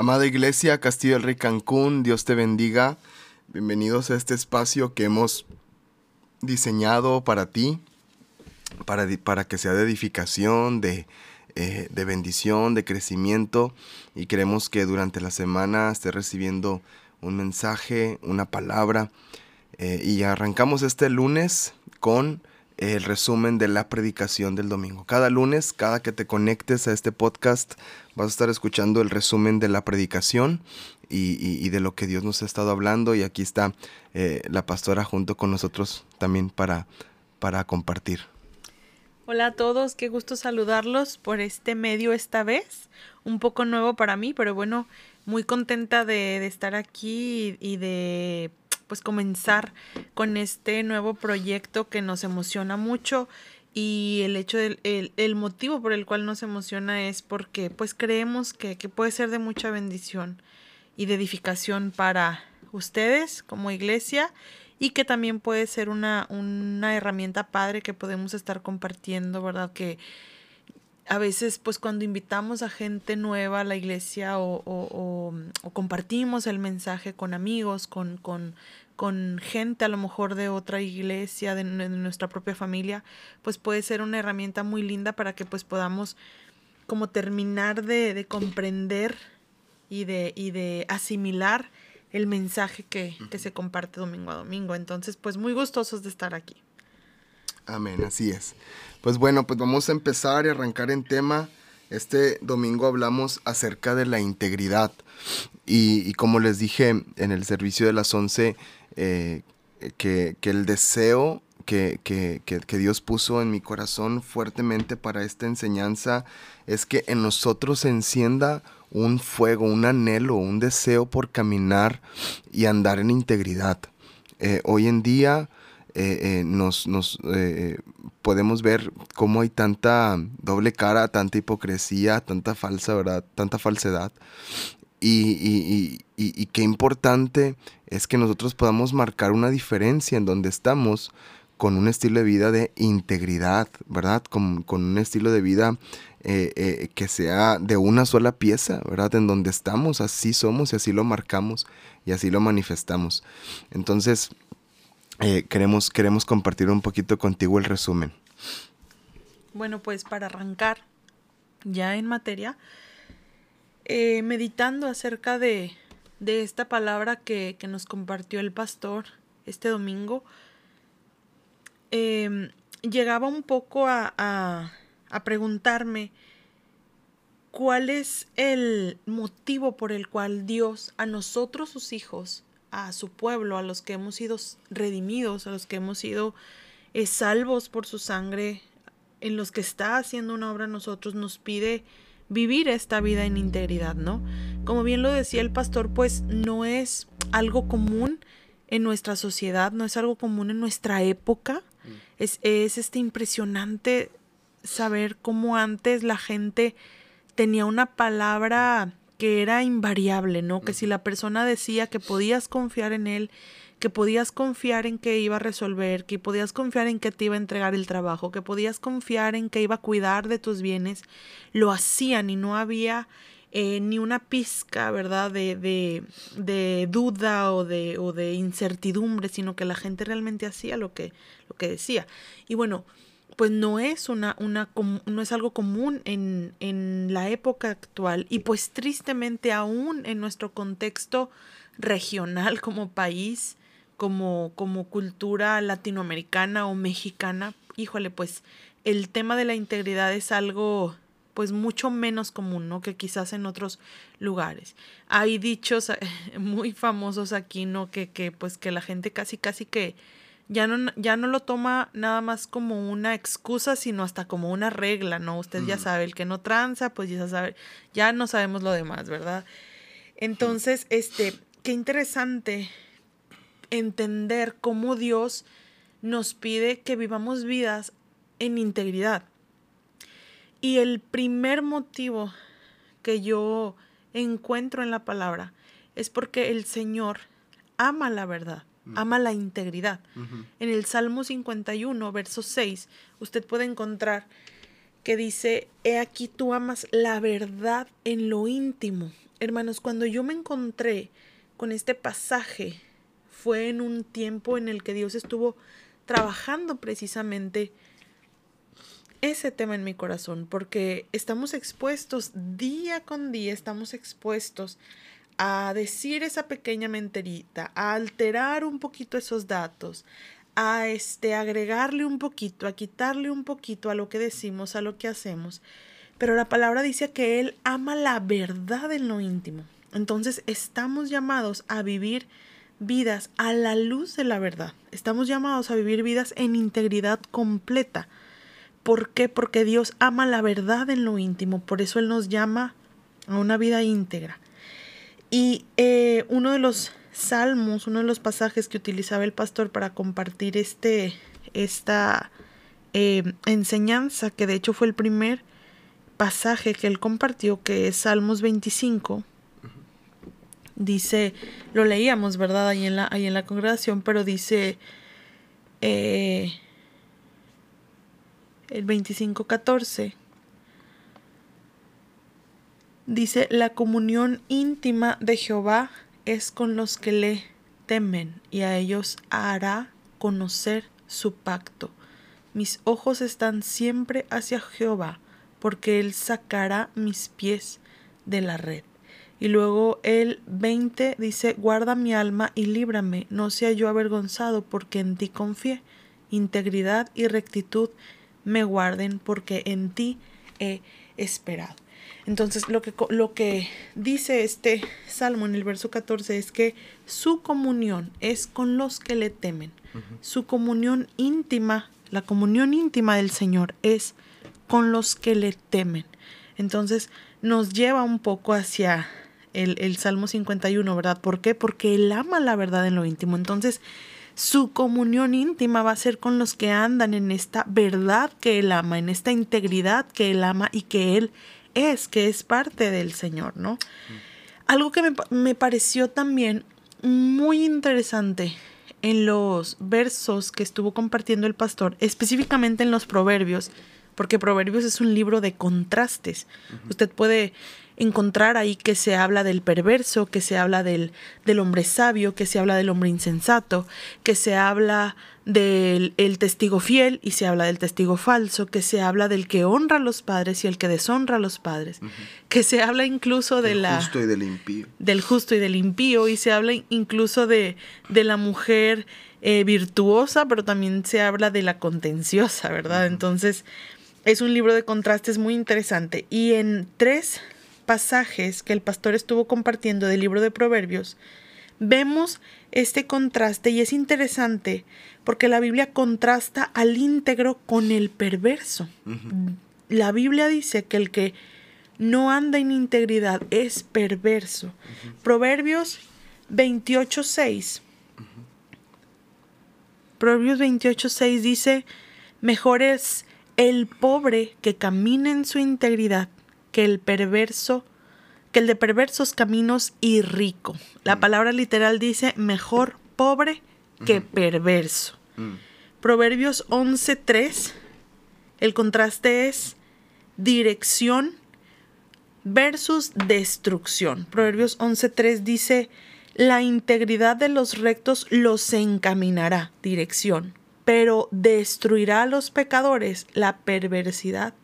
Amada Iglesia, Castillo del Rey Cancún, Dios te bendiga. Bienvenidos a este espacio que hemos diseñado para ti, para, para que sea de edificación, de, eh, de bendición, de crecimiento. Y queremos que durante la semana estés recibiendo un mensaje, una palabra. Eh, y arrancamos este lunes con el resumen de la predicación del domingo. Cada lunes, cada que te conectes a este podcast, vas a estar escuchando el resumen de la predicación y, de lo que Dios nos ha estado hablando. Y aquí está eh, la pastora junto con nosotros también para, para compartir. Hola a todos, qué gusto saludarlos por este medio esta vez. Un poco nuevo para mí, pero bueno, muy contenta de estar aquí y de pues comenzar con este nuevo proyecto que nos emociona mucho y el hecho del el, motivo por el cual nos emociona es porque pues creemos que, puede ser de mucha bendición y de edificación para ustedes como iglesia y que también puede ser una, una herramienta padre que podemos estar compartiendo, ¿verdad? Que a veces pues cuando invitamos a gente nueva a la iglesia o, o, o, compartimos el mensaje con amigos, con, con con gente a lo mejor de otra iglesia, de, nuestra propia familia, pues puede ser una herramienta muy linda para que pues podamos como terminar de, comprender y de, y de asimilar el mensaje que, que, se comparte domingo a domingo. Entonces, pues muy gustosos de estar aquí. Amén, así es. Pues bueno, pues vamos a empezar y arrancar en tema. Este domingo hablamos acerca de la integridad. Y, como les dije en el servicio de las 11, eh, que, el deseo que, Dios puso en mi corazón fuertemente para esta enseñanza es que en nosotros se encienda un fuego, un anhelo, un deseo por caminar y andar en integridad. Eh, hoy en día eh, nos, nos podemos ver cómo hay tanta doble cara, tanta hipocresía, tanta falsa, ¿verdad? Tanta falsedad. Y, qué importante es que nosotros podamos marcar una diferencia en donde estamos con un estilo de vida de integridad, ¿verdad? Con, un estilo de vida eh, eh, que sea de una sola pieza, ¿verdad? En donde estamos, así somos y así lo marcamos y así lo manifestamos. Entonces, eh, queremos, queremos compartir un poquito contigo el resumen. Bueno, pues para arrancar ya en materia, eh, meditando acerca de, de esta palabra que, nos compartió el pastor este domingo, em, llegaba un poco a, a, preguntarme cuál es el motivo por el cual Dios a nosotros sus hijos, a su pueblo, a los que hemos sido redimidos, a los que hemos sido eh, salvos por su sangre, en los que está haciendo una obra nosotros, nos pide vivir esta vida en integridad, ¿no? Como bien lo decía el pastor, pues no es algo común en nuestra sociedad, no es algo común en nuestra época. Mm. Es, es este impresionante saber cómo antes la gente tenía una palabra que era invariable, ¿no? Que si la persona decía que podías confiar en él, que podías confiar en que iba a resolver, que podías confiar en que te iba a entregar el trabajo, que podías confiar en que iba a cuidar de tus bienes, lo hacían y no había eh, ni una pizca, ¿verdad?, de, de, de, duda o de, o de incertidumbre, sino que la gente realmente hacía lo que, lo que decía. Y bueno, pues no es una, una no es algo común en, en la época actual y pues tristemente aún en nuestro contexto regional como país como, como cultura latinoamericana o mexicana, híjole, pues el tema de la integridad es algo pues mucho menos común, ¿no? Que quizás en otros lugares. Hay dichos muy famosos aquí, ¿no? Que, que pues que la gente casi, casi que ya no, ya no lo toma nada más como una excusa, sino hasta como una regla, ¿no? Usted ya sabe, el que no tranza, pues ya sabe, ya no sabemos lo demás, ¿verdad? Entonces, este, qué interesante entender cómo Dios nos pide que vivamos vidas en integridad. Y el primer motivo que yo encuentro en la palabra es porque el Señor ama la verdad, mm. Ama la integridad. En el Salmo 51, verso 6, usted puede encontrar que dice, he aquí tú amas la verdad en lo íntimo hermanos, cuando yo me encontré con este pasaje, fue en un tiempo en el que Dios estuvo trabajando precisamente ese tema en mi corazón, porque estamos expuestos día con día, estamos expuestos a decir esa pequeña menterita, a alterar un poquito esos datos, a este agregarle un poquito, a quitarle un poquito a lo que decimos, a lo que hacemos. Pero la palabra dice que él ama la verdad en lo íntimo. Entonces estamos llamados a vivir vidas a la luz de la verdad. Estamos llamados a vivir vidas en integridad completa. ¿Por qué? Porque Dios ama la verdad en lo íntimo. Por eso Él nos llama a una vida íntegra. Y eh, uno de los salmos, uno de los pasajes que utilizaba el pastor para compartir este, esta eh, enseñanza, que de hecho fue el primer pasaje que él compartió, que es Salmos 25, dice, lo leíamos, ¿verdad? Ahí en la, ahí en la congregación, pero dice eh, el 25.14. Dice, la comunión íntima de Jehová es con los que le temen y a ellos hará conocer su pacto. Mis ojos están siempre hacia Jehová, porque Él sacará mis pies de la red. Y luego el 20 dice, guarda mi alma y líbrame, no sea yo avergonzado, porque en ti confié. Integridad y rectitud me guarden, porque en ti he esperado. Entonces, lo que, lo que dice este salmo en el verso 14 es que su comunión es con los que le temen. Su comunión íntima, la comunión íntima del Señor es con los que le temen. Entonces, nos lleva un poco hacia el, Salmo 51, ¿verdad? ¿Por qué? Porque Él ama la verdad en lo íntimo. Entonces, su comunión íntima va a ser con los que andan en esta verdad que Él ama, en esta integridad que Él ama y que Él es, que es parte del Señor, ¿no? Algo que me, me pareció también muy interesante en los versos que estuvo compartiendo el pastor, específicamente en los proverbios, porque Proverbios es un libro de contrastes. Usted puede encontrar ahí que se habla del perverso, que se habla del, del hombre sabio, que se habla del hombre insensato, que se habla del el testigo fiel y se habla del testigo falso, que se habla del que honra a los padres y el que deshonra a los padres, que se habla incluso de del la... justo y del impío. Del justo y del impío y se habla incluso de, de la mujer eh, virtuosa, pero también se habla de la contenciosa, ¿verdad? Entonces es un libro de contrastes muy interesante y en tres pasajes que el pastor estuvo compartiendo del libro de Proverbios, vemos este contraste y es interesante porque la Biblia contrasta al íntegro con el perverso. La Biblia dice que el que no anda en integridad es perverso. Proverbios 28.6. Proverbios 28.6 dice, mejor es el pobre que camina en su integridad que el perverso, que el de perversos caminos y rico. La mm. palabra literal dice mejor pobre que perverso. Mm. Proverbios 11:3, el contraste es dirección versus destrucción. Proverbios 11:3 dice, la integridad de los rectos los encaminará, dirección, pero destruirá a los pecadores la perversidad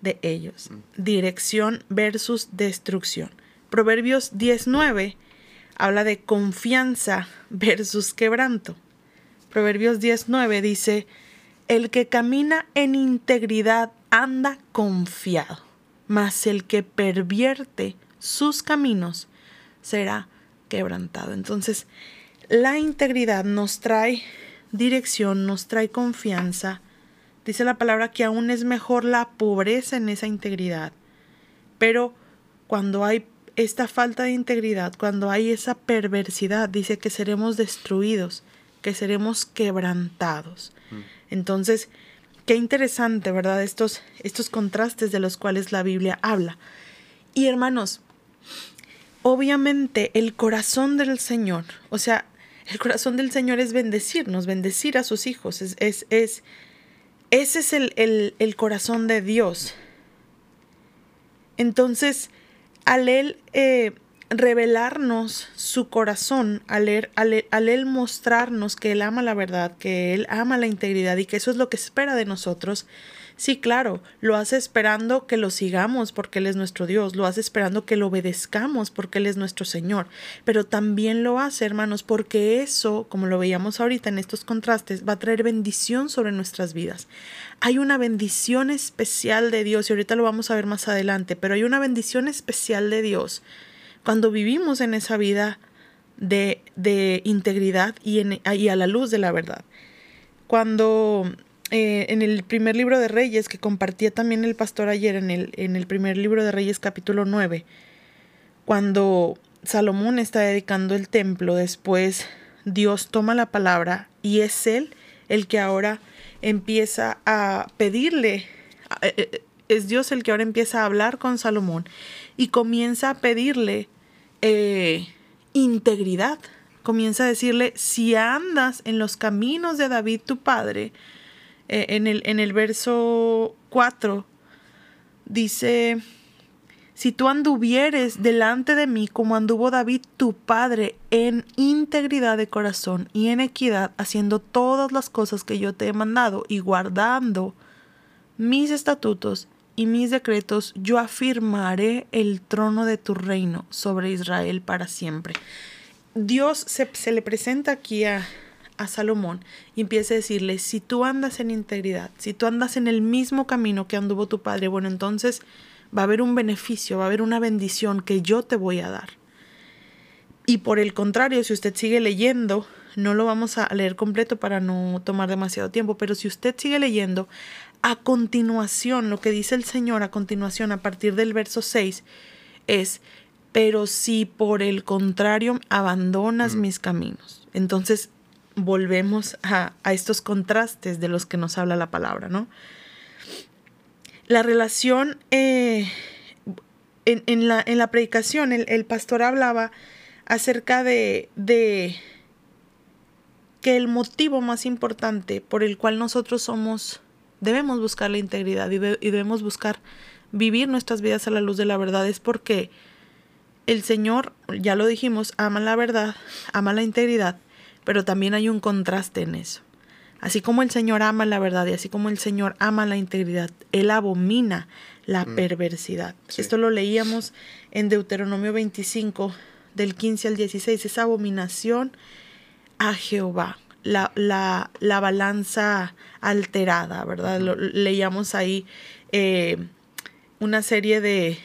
de ellos. Dirección versus destrucción. Proverbios 19 habla de confianza versus quebranto. Proverbios 19 dice, el que camina en integridad anda confiado, mas el que pervierte sus caminos será quebrantado. Entonces, la integridad nos trae dirección, nos trae confianza, Dice la palabra que aún es mejor la pobreza en esa integridad. Pero cuando hay esta falta de integridad, cuando hay esa perversidad, dice que seremos destruidos, que seremos quebrantados. Mm. Entonces, qué interesante, ¿verdad? Estos, estos contrastes de los cuales la Biblia habla. Y hermanos, obviamente el corazón del Señor, o sea, el corazón del Señor es bendecirnos, bendecir a sus hijos, es, es, es ese es el, corazón de Dios. Entonces, al él eh, revelarnos su corazón, al él, al él mostrarnos que él ama la verdad, que él ama la integridad y que eso es lo que espera de nosotros, Sí, claro, lo hace esperando que lo sigamos porque Él es nuestro Dios, lo hace esperando que lo obedezcamos porque Él es nuestro Señor, pero también lo hace, hermanos, porque eso, como lo veíamos ahorita en estos contrastes, va a traer bendición sobre nuestras vidas. Hay una bendición especial de Dios y ahorita lo vamos a ver más adelante, pero hay una bendición especial de Dios cuando vivimos en esa vida de, de integridad y, en, y a la luz de la verdad. Cuando eh, en el primer libro de Reyes, que compartía también el pastor ayer, en el, en el primer libro de Reyes capítulo 9, cuando Salomón está dedicando el templo, después Dios toma la palabra y es él el que ahora empieza a pedirle, eh, eh, es Dios el que ahora empieza a hablar con Salomón y comienza a pedirle integridad, comienza a decirle, si andas en los caminos de David tu padre, eh, en, el, en el verso 4 dice, si tú anduvieres delante de mí como anduvo David tu padre en integridad de corazón y en equidad, haciendo todas las cosas que yo te he mandado y guardando mis estatutos y mis decretos, yo afirmaré el trono de tu reino sobre Israel para siempre. Dios se, se le presenta aquí a, a Salomón y empieza a decirle, si tú andas en integridad, si tú andas en el mismo camino que anduvo tu padre, bueno, entonces va a haber un beneficio, va a haber una bendición que yo te voy a dar. Y por el contrario, si usted sigue leyendo, no lo vamos a leer completo para no tomar demasiado tiempo, pero si usted sigue leyendo, a continuación, lo que dice el Señor a continuación, a partir del verso 6, es, pero si por el contrario abandonas mis caminos. Entonces, volvemos a, estos contrastes de los que nos habla la palabra, ¿no? La relación eh, en, la, en, la, predicación, el, pastor hablaba acerca de, de, que el motivo más importante por el cual nosotros somos, debemos buscar la integridad y debemos buscar vivir nuestras vidas a la luz de la verdad es porque el Señor, ya lo dijimos, ama la verdad, ama la integridad pero también hay un contraste en eso. Así como el Señor ama la verdad y así como el Señor ama la integridad, Él abomina la mm. perversidad. Esto lo leíamos en Deuteronomio 25, del 15 al 16, esa abominación a Jehová, la, la, la balanza alterada, ¿verdad? leíamos ahí eh, una serie de,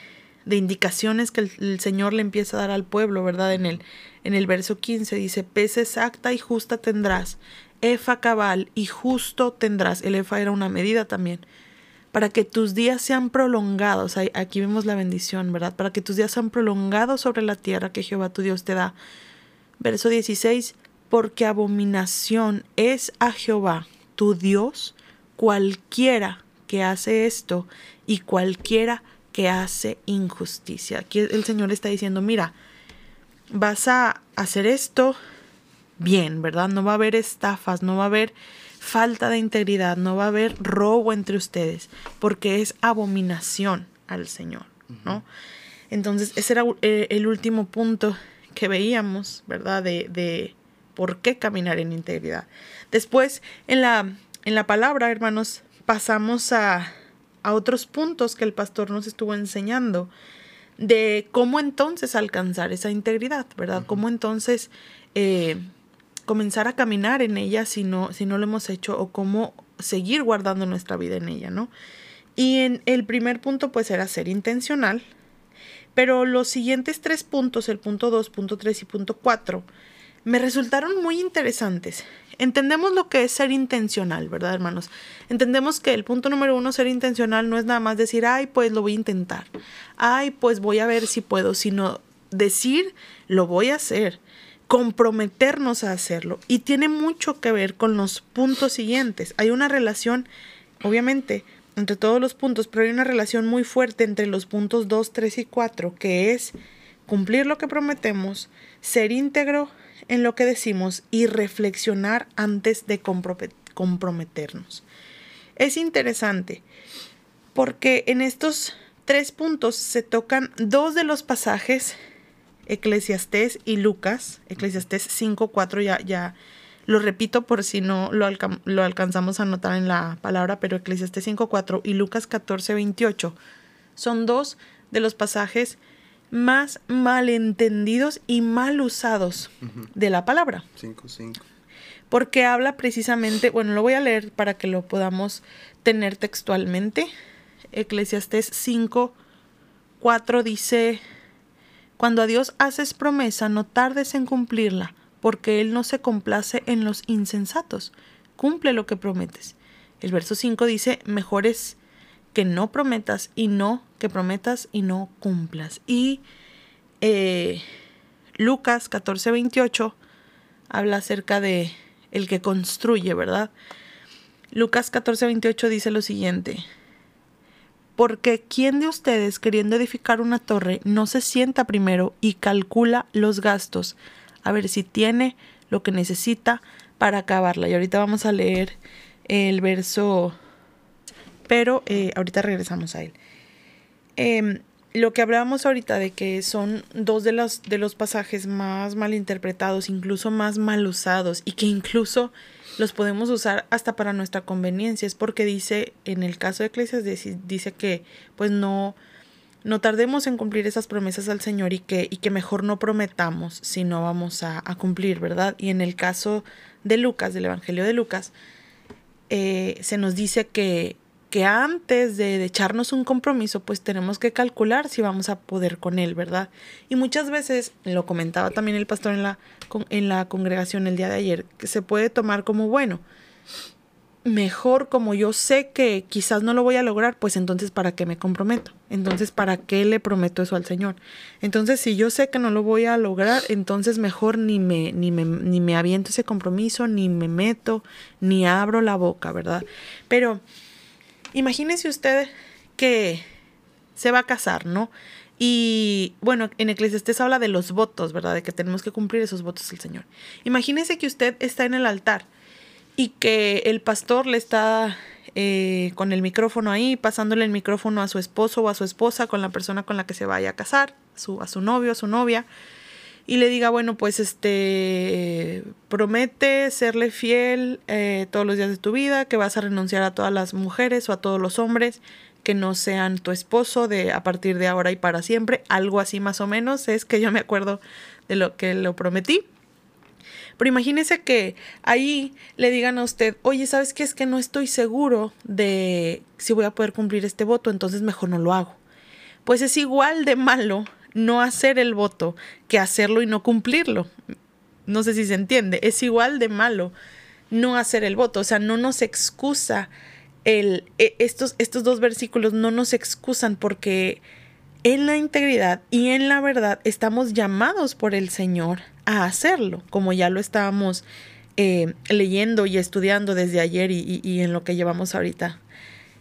de indicaciones que el, Señor le empieza a dar al pueblo, ¿verdad? En el, en el verso 15 dice, pez exacta y justa tendrás, efa cabal y justo tendrás. El efa era una medida también. Para que tus días sean prolongados, aquí vemos la bendición, ¿verdad? Para que tus días sean prolongados sobre la tierra que Jehová tu Dios te da. Verso 16, porque abominación es a Jehová tu Dios cualquiera que hace esto y cualquiera que hace injusticia. Aquí el Señor está diciendo, mira, vas a hacer esto bien, ¿verdad? No va a haber estafas, no va a haber falta de integridad, no va a haber robo entre ustedes, porque es abominación al Señor, ¿no? Entonces, ese era eh, el último punto que veíamos, ¿verdad? De, de por qué caminar en integridad. Después, en la, en la palabra, hermanos, pasamos a a otros puntos que el pastor nos estuvo enseñando de cómo entonces alcanzar esa integridad, ¿verdad? Cómo entonces eh, comenzar a caminar en ella si no, si no lo hemos hecho o cómo seguir guardando nuestra vida en ella, ¿no? Y en el primer punto pues era ser intencional, pero los siguientes tres puntos, el punto 2, punto 3 y punto 4, me resultaron muy interesantes. Entendemos lo que es ser intencional, ¿verdad, hermanos? Entendemos que el punto número uno, ser intencional, no es nada más decir, ay, pues lo voy a intentar, ay, pues voy a ver si puedo, sino decir, lo voy a hacer, comprometernos a hacerlo. Y tiene mucho que ver con los puntos siguientes. Hay una relación, obviamente, entre todos los puntos, pero hay una relación muy fuerte entre los puntos 2, 3 y 4, que es cumplir lo que prometemos, ser íntegro, en lo que decimos y reflexionar antes de comprometernos. Es interesante porque en estos tres puntos se tocan dos de los pasajes, Eclesiastés y Lucas, Eclesiastés 5, 4, ya, ya lo repito por si no lo, lo alcanzamos a notar en la palabra, pero Eclesiastés 5, 4 y Lucas 14, 28 son dos de los pasajes más malentendidos y mal usados de la palabra. 5, 5 porque habla precisamente, bueno, lo voy a leer para que lo podamos tener textualmente. Eclesiastés 5, 4 dice, cuando a Dios haces promesa, no tardes en cumplirla, porque Él no se complace en los insensatos. Cumple lo que prometes. El verso 5 dice, mejor es que no prometas y no que prometas y no cumplas. Y eh, Lucas 14, 28 habla acerca de el que construye, ¿verdad? Lucas 14, 28 dice lo siguiente. Porque ¿quién de ustedes queriendo edificar una torre no se sienta primero y calcula los gastos a ver si tiene lo que necesita para acabarla? Y ahorita vamos a leer el verso, pero eh, ahorita regresamos a él. Em, lo que hablábamos ahorita de que son dos de los, de los pasajes más mal interpretados, incluso más mal usados, y que incluso los podemos usar hasta para nuestra conveniencia, es porque dice, en el caso de Eclesias, dice que pues no, no tardemos en cumplir esas promesas al Señor y que, y que mejor no prometamos si no vamos a, cumplir, ¿verdad? Y en el caso de Lucas, del Evangelio de Lucas, eh, se nos dice que que antes de, echarnos un compromiso, pues tenemos que calcular si vamos a poder con él, ¿verdad? Y muchas veces, lo comentaba también el pastor en la, en la congregación el día de ayer, que se puede tomar como, bueno, mejor como yo sé que quizás no lo voy a lograr, pues entonces ¿para qué me comprometo? Entonces ¿para qué le prometo eso al Señor? Entonces si yo sé que no lo voy a lograr, entonces mejor ni me, ni me, ni me aviento ese compromiso, ni me meto, ni abro la boca, ¿verdad? Pero Imagínese usted que se va a casar, ¿no? Y bueno, en Eclesiastés habla de los votos, ¿verdad? De que tenemos que cumplir esos votos al Señor. Imagínese que usted está en el altar y que el pastor le está eh, con el micrófono ahí, pasándole el micrófono a su esposo o a su esposa, con la persona con la que se vaya a casar, a su novio, a su novia y le diga, bueno, pues este, promete serle fiel eh, todos los días de tu vida, que vas a renunciar a todas las mujeres o a todos los hombres que no sean tu esposo de a partir de ahora y para siempre, algo así más o menos, es que yo me acuerdo de lo que lo prometí. Pero imagínese que ahí le digan a usted, oye, ¿sabes qué? Es que no estoy seguro de si voy a poder cumplir este voto, entonces mejor no lo hago. Pues es igual de malo no hacer el voto que hacerlo y no cumplirlo. No sé si se entiende. Es igual de malo no hacer el voto. O sea, no nos excusa el, e, estos, estos dos versículos no nos excusan porque en la integridad y en la verdad estamos llamados por el Señor a hacerlo, como ya lo estábamos eh, leyendo y estudiando desde ayer y, y en lo que llevamos ahorita.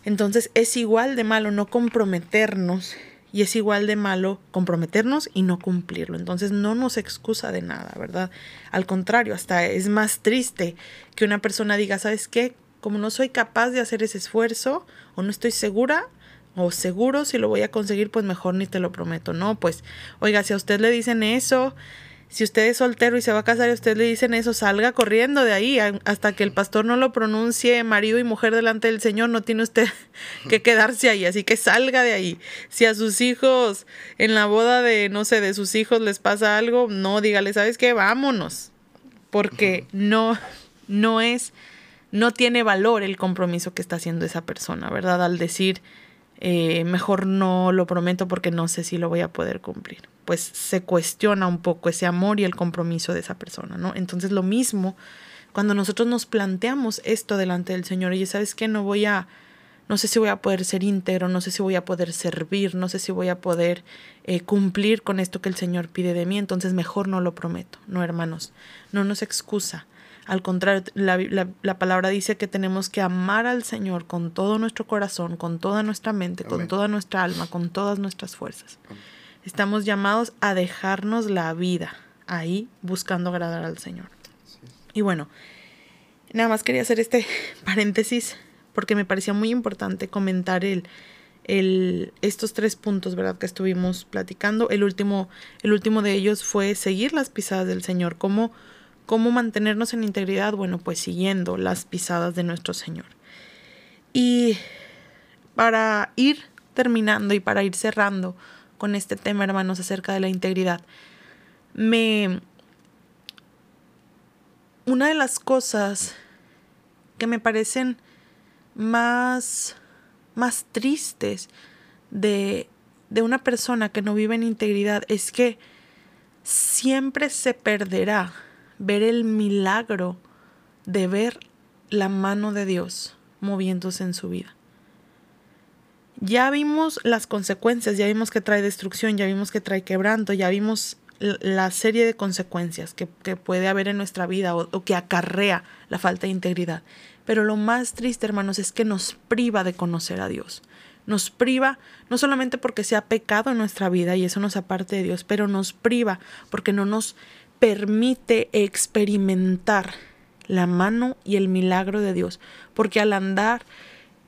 Entonces es igual de malo no comprometernos y es igual de malo comprometernos y no cumplirlo. Entonces no nos excusa de nada, ¿verdad? Al contrario, hasta es más triste que una persona diga, ¿sabes qué? Como no soy capaz de hacer ese esfuerzo o no estoy segura o seguro si lo voy a conseguir, pues mejor ni te lo prometo. No, pues, oiga, si a usted le dicen eso, si usted es soltero y se va a casar y a usted le dicen eso, salga corriendo de ahí hasta que el pastor no lo pronuncie marido y mujer delante del Señor, no tiene usted que quedarse ahí, así que salga de ahí. Si a sus hijos en la boda de, no sé, de sus hijos les pasa algo, no dígale, ¿sabes qué? Vámonos, porque no, no es, no tiene valor el compromiso que está haciendo esa persona, ¿verdad? Al decir, eh, mejor no lo prometo porque no sé si lo voy a poder cumplir pues se cuestiona un poco ese amor y el compromiso de esa persona, ¿no? Entonces lo mismo, cuando nosotros nos planteamos esto delante del Señor, y sabes que no voy a, no sé si voy a poder ser íntegro, no sé si voy a poder servir, no sé si voy a poder eh, cumplir con esto que el Señor pide de mí, entonces mejor no lo prometo, no hermanos, no nos excusa. Al contrario, la, la, palabra dice que tenemos que amar al Señor con todo nuestro corazón, con toda nuestra mente, con toda nuestra alma, con todas nuestras fuerzas. Estamos llamados a dejarnos la vida ahí buscando agradar al Señor. Y bueno, nada más quería hacer este paréntesis porque me parecía muy importante comentar el, el, estos tres puntos, ¿verdad? Que estuvimos platicando. El último, el último de ellos fue seguir las pisadas del Señor. ¿Cómo, ¿Cómo mantenernos en integridad? Bueno, pues siguiendo las pisadas de nuestro Señor. Y para ir terminando y para ir cerrando con este tema, hermanos, acerca de la integridad, me... Una de las cosas que me parecen más más tristes de, de una persona que no vive en integridad es que siempre se perderá ver el milagro de ver la mano de Dios moviéndose en su vida. Ya vimos las consecuencias, ya vimos que trae destrucción, ya vimos que trae quebranto, ya vimos la serie de consecuencias que, puede haber en nuestra vida o, o, que acarrea la falta de integridad. Pero lo más triste, hermanos, es que nos priva de conocer a Dios. Nos priva, no solamente porque sea pecado en nuestra vida y eso nos aparte de Dios, pero nos priva porque no nos permite experimentar la mano y el milagro de Dios. Porque al andar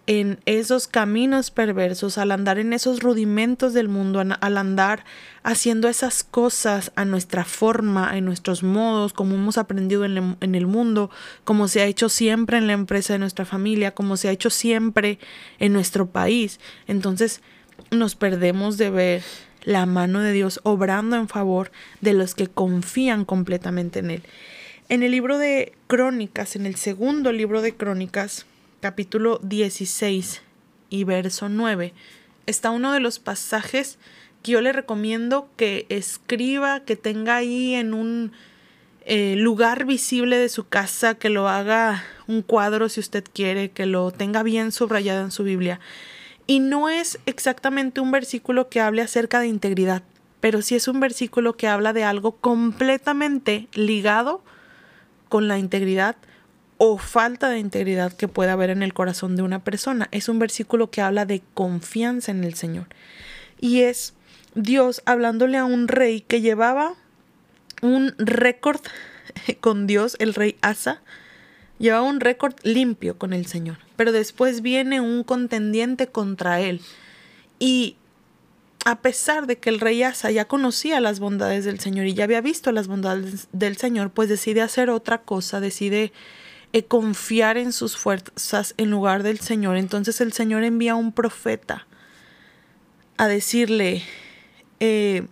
en esos caminos perversos, al andar en esos rudimentos del mundo, al andar haciendo esas cosas a nuestra forma, en nuestros modos, como hemos aprendido en, el mundo, como se ha hecho siempre en la empresa de nuestra familia, como se ha hecho siempre en nuestro país. Entonces nos perdemos de ver la mano de Dios obrando en favor de los que confían completamente en Él. En el libro de Crónicas, en el segundo libro de Crónicas, capítulo 16 y verso 9 está uno de los pasajes que yo le recomiendo que escriba, que tenga ahí en un eh, lugar visible de su casa, que lo haga un cuadro si usted quiere, que lo tenga bien subrayado en su Biblia. Y no es exactamente un versículo que hable acerca de integridad, pero sí es un versículo que habla de algo completamente ligado con la integridad o falta de integridad que pueda haber en el corazón de una persona. Es un versículo que habla de confianza en el Señor. Y es Dios hablándole a un rey que llevaba un récord con Dios, el rey Asa, llevaba un récord limpio con el Señor. Pero después viene un contendiente contra él. Y a pesar de que el rey Asa ya conocía las bondades del Señor y ya había visto las bondades del Señor, pues decide hacer otra cosa, decide eh, confiar en sus fuerzas en lugar del Señor. Entonces el Señor envía a un profeta a decirle, eh,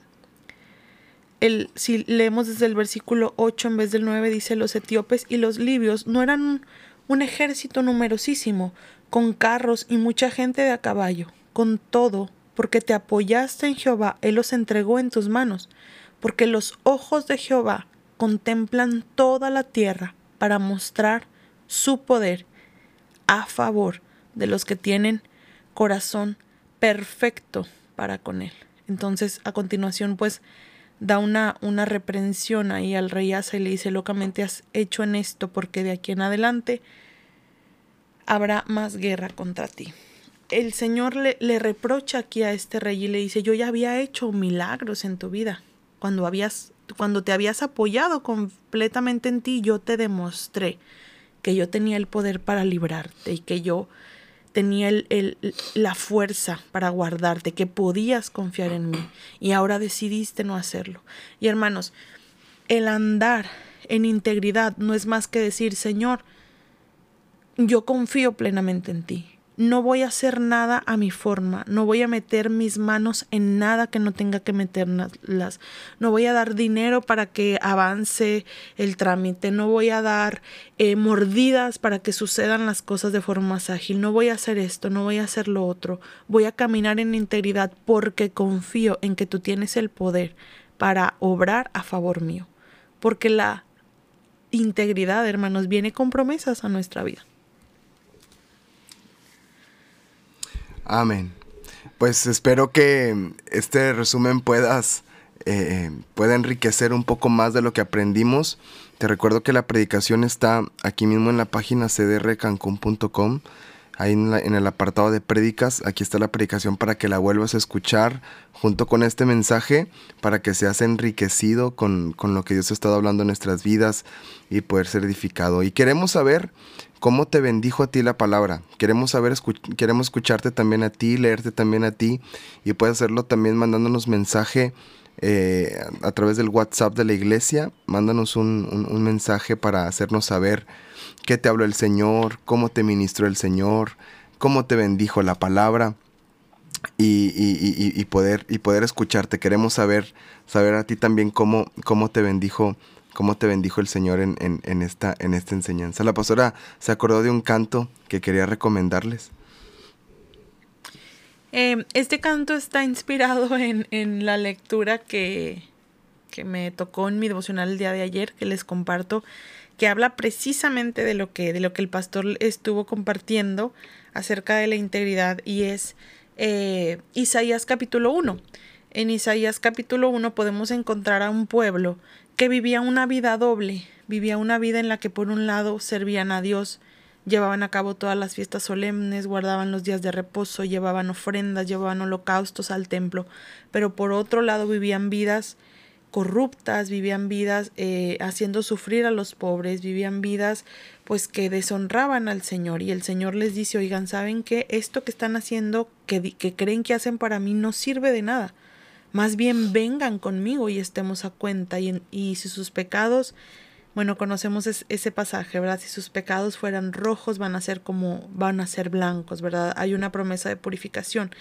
si leemos desde el versículo 8 en vez del 9, dice, los etíopes y los libios no eran un, un ejército numerosísimo, con carros y mucha gente de a caballo, con todo, porque te apoyaste en Jehová, Él los entregó en tus manos, porque los ojos de Jehová contemplan toda la tierra para mostrar su poder a favor de los que tienen corazón perfecto para con él. Entonces, a continuación, pues, da una, una reprensión ahí al rey Asa y le dice, locamente has hecho en esto, porque de aquí en adelante habrá más guerra contra ti. El Señor le, le reprocha aquí a este rey y le dice, yo ya había hecho milagros en tu vida. Cuando habías cuando te habías apoyado completamente en ti, yo te demostré que yo tenía el poder para librarte y que yo tenía la fuerza para guardarte, que podías confiar en mí y ahora decidiste no hacerlo. Y hermanos, el andar en integridad no es más que decir, Señor, yo confío plenamente en ti no voy a hacer nada a mi forma, no voy a meter mis manos en nada que no tenga que meterlas, no voy a dar dinero para que avance el trámite, no voy a dar eh, mordidas para que sucedan las cosas de forma más ágil, no voy a hacer esto, no voy a hacer lo otro, voy a caminar en integridad porque confío en que tú tienes el poder para obrar a favor mío, porque la integridad, hermanos, viene con promesas a nuestra vida. Amén. Pues espero que este resumen puedas eh, pueda enriquecer un poco más de lo que aprendimos. Te recuerdo que la predicación está aquí mismo en la página cdrcancun.com. ahí en, el apartado de prédicas, aquí está la predicación para que la vuelvas a escuchar junto con este mensaje, para que seas enriquecido con, con lo que Dios ha estado hablando en nuestras vidas y poder ser edificado. Y queremos saber cómo te bendijo a ti la palabra. Queremos saber, queremos escucharte también a ti, leerte también a ti y puedes hacerlo también mandándonos mensaje eh, a través del WhatsApp de la iglesia. Mándanos un, mensaje para hacernos saber qué te habló el Señor, cómo te ministró el Señor, cómo te bendijo la palabra. Y, poder, y poder escucharte. Queremos saber, saber a ti también cómo, cómo te bendijo cómo te bendijo el Señor en, en, esta, en esta enseñanza. La pastora se acordó de un canto que quería recomendarles. Em, este canto está inspirado en, la lectura que, me tocó en mi devocional el día de ayer, que les comparto, que habla precisamente de lo que, de lo que el pastor estuvo compartiendo acerca de la integridad y es eh, Isaías capítulo 1. En Isaías capítulo 1 podemos encontrar a un pueblo que vivía una vida doble, vivía una vida en la que por un lado servían a Dios Llevaban a cabo todas las fiestas solemnes, guardaban los días de reposo, llevaban ofrendas, llevaban holocaustos al templo, pero por otro lado vivían vidas corruptas, vivían vidas eh, haciendo sufrir a los pobres, vivían vidas pues que deshonraban al Señor y el Señor les dice, oigan, ¿saben qué? Esto que están haciendo, que, que creen que hacen para mí, no sirve de nada. Más bien vengan conmigo y estemos a cuenta y, y si sus pecados bueno, conocemos ese pasaje, ¿verdad? Si sus pecados fueran rojos, van a ser como, van a ser blancos, ¿verdad? Hay una promesa de purificación.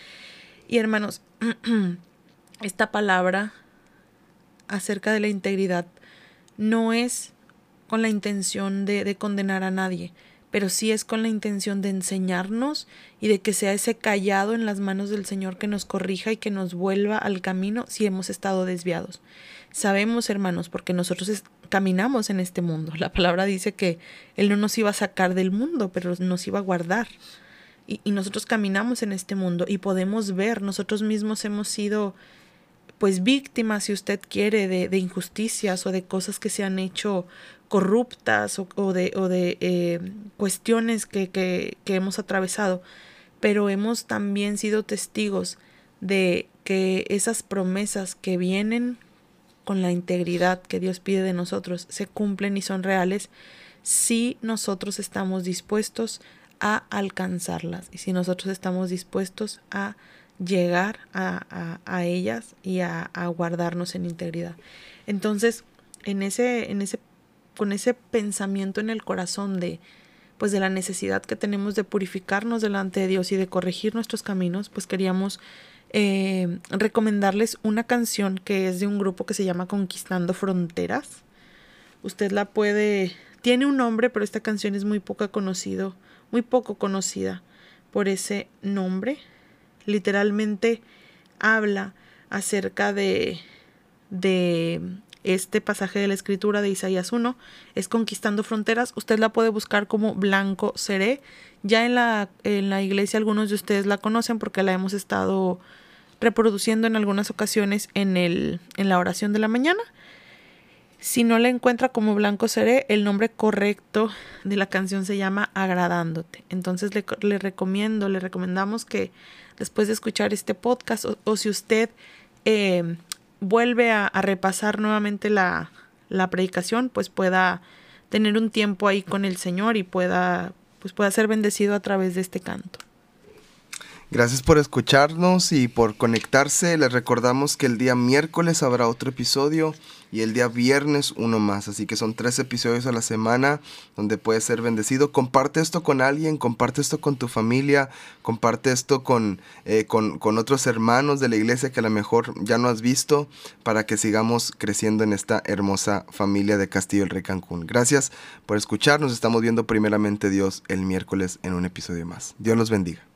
Y hermanos, esta palabra acerca de la integridad no es con la intención de, de condenar a nadie, pero sí es con la intención de enseñarnos y de que sea ese callado en las manos del Señor que nos corrija y que nos vuelva al camino si hemos estado desviados. Sabemos, hermanos, porque nosotros caminamos en este mundo. La palabra dice que Él no nos iba a sacar del mundo, pero nos iba a guardar. Y, nosotros caminamos en este mundo y podemos ver, nosotros mismos hemos sido pues víctimas, si usted quiere, de, injusticias o de cosas que se han hecho corruptas o, de, o de eh, cuestiones que, que hemos atravesado, pero hemos también sido testigos de que esas promesas que vienen con la integridad que Dios pide de nosotros se cumplen y son reales si nosotros estamos dispuestos a alcanzarlas y si nosotros estamos dispuestos a llegar a, a, ellas y a, a, guardarnos en integridad. Entonces, en ese, en ese, con ese pensamiento en el corazón de pues de la necesidad que tenemos de purificarnos delante de Dios y de corregir nuestros caminos, pues queríamos eh, recomendarles una canción que es de un grupo que se llama Conquistando Fronteras. Usted la puede, tiene un nombre, pero esta canción es muy poco conocido, muy poco conocida por ese nombre. Literalmente habla acerca de, de este pasaje de la escritura de Isaías 1 es Conquistando Fronteras. Usted la puede buscar como Blanco Seré. Ya en la, en la iglesia algunos de ustedes la conocen porque la hemos estado reproduciendo en algunas ocasiones en, el, en la oración de la mañana. Si no la encuentra como Blanco Seré, el nombre correcto de la canción se llama Agradándote. Entonces le, recomiendo, le recomendamos que después de escuchar este podcast o, si usted eh, vuelve a, repasar nuevamente la, la, predicación, pues pueda tener un tiempo ahí con el Señor y pueda, pues pueda ser bendecido a través de este canto. Gracias por escucharnos y por conectarse. Les recordamos que el día miércoles habrá otro episodio y el día viernes uno más. Así que son tres episodios a la semana donde puedes ser bendecido. Comparte esto con alguien, comparte esto con tu familia, comparte esto con, eh, con, con, otros hermanos de la iglesia que a lo mejor ya no has visto para que sigamos creciendo en esta hermosa familia de Castillo el Rey Cancún. Gracias por escucharnos. Estamos viendo primeramente Dios el miércoles en un episodio más. Dios los bendiga.